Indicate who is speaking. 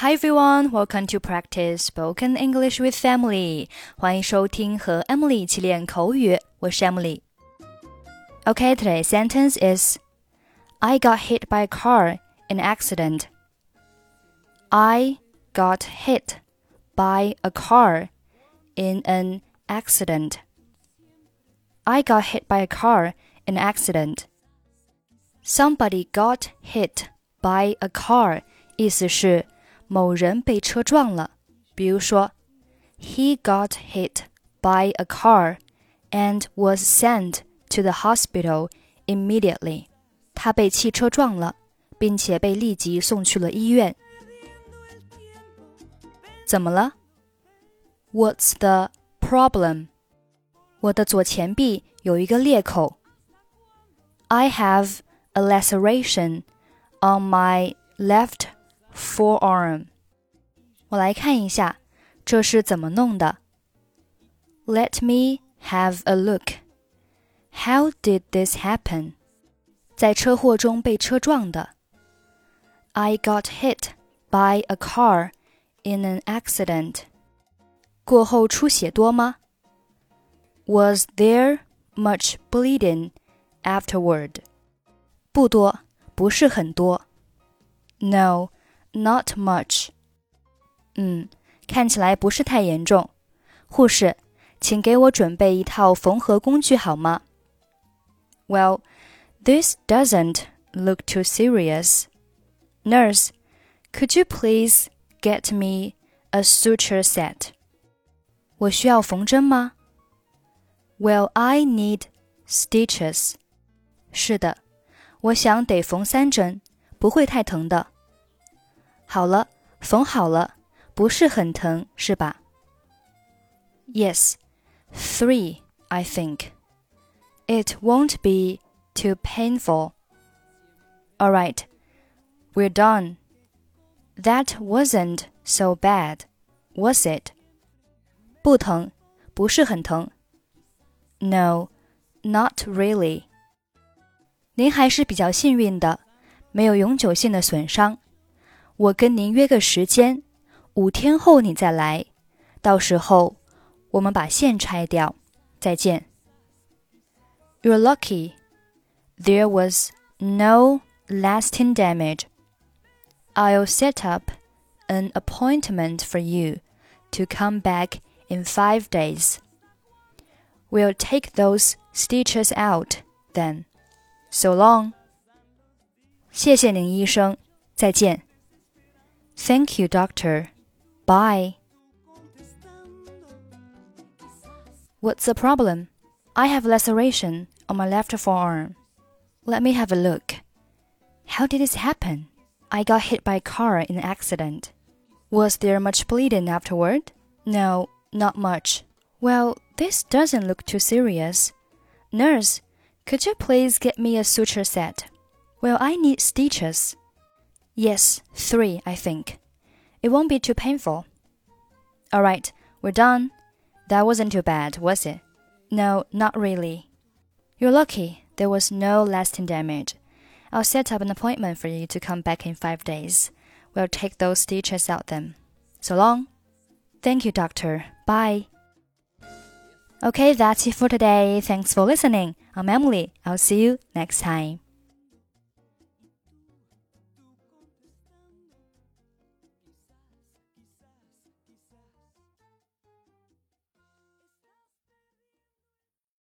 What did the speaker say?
Speaker 1: Hi everyone, welcome to practice spoken English with Emily. okay, Emily today's sentence is I got hit by a car in an accident. I got hit by a car in an accident. I got hit by a car in an accident. Somebody got hit by a car，意思是。某人被车撞了。比如说，He got hit by a car and was sent to the hospital immediately. 他被汽车撞了，并且被立即送去了医院。怎么了？What's the problem？我的左前臂有一个裂口。I have a laceration on my left forearm。我来看一下，这是怎么弄的。Let me have a look. How did this happen? 在车祸中被车撞的。I got hit by a car in an accident. 过后出血多吗？Was there much bleeding afterward? 不多，不是很多。No, not much. 嗯，看起来不是太严重。护士，请给我准备一套缝合工具好吗？Well, this doesn't look too serious. Nurse, could you please get me a suture set? 我需要缝针吗？Well, I need stitches. 是的，我想得缝三针，不会太疼的。 好了，缝好了，不是很疼，是吧？Yes, three, I think. It won't be too painful. All right, we're done. That wasn't so bad, was it? 不疼，不是很疼。No, not really. 您还是比较幸运的，没有永久性的损伤。 我跟您约个时间，五天后你再来，到时候我们把线拆掉。再见。You're lucky. There was no lasting damage. I'll set up an appointment for you to come back in five days. We'll take those stitches out then. So long. 谢谢您，医生。再见。 Thank you, doctor. Bye. What's the problem? I have laceration on my left forearm. Let me have a look. How did this happen? I got hit by a car in an accident. Was there much bleeding afterward? No, not much. Well, this doesn't look too serious. Nurse, could you please get me a suture set? Well, I need stitches. Yes, three, I think. It won't be too painful. All right, we're done. That wasn't too bad, was it? No, not really. You're lucky. There was no lasting damage. I'll set up an appointment for you to come back in five days. We'll take those stitches out then. So long. Thank you, doctor. Bye. Okay, that's it for today. Thanks for listening. I'm Emily. I'll see you next time.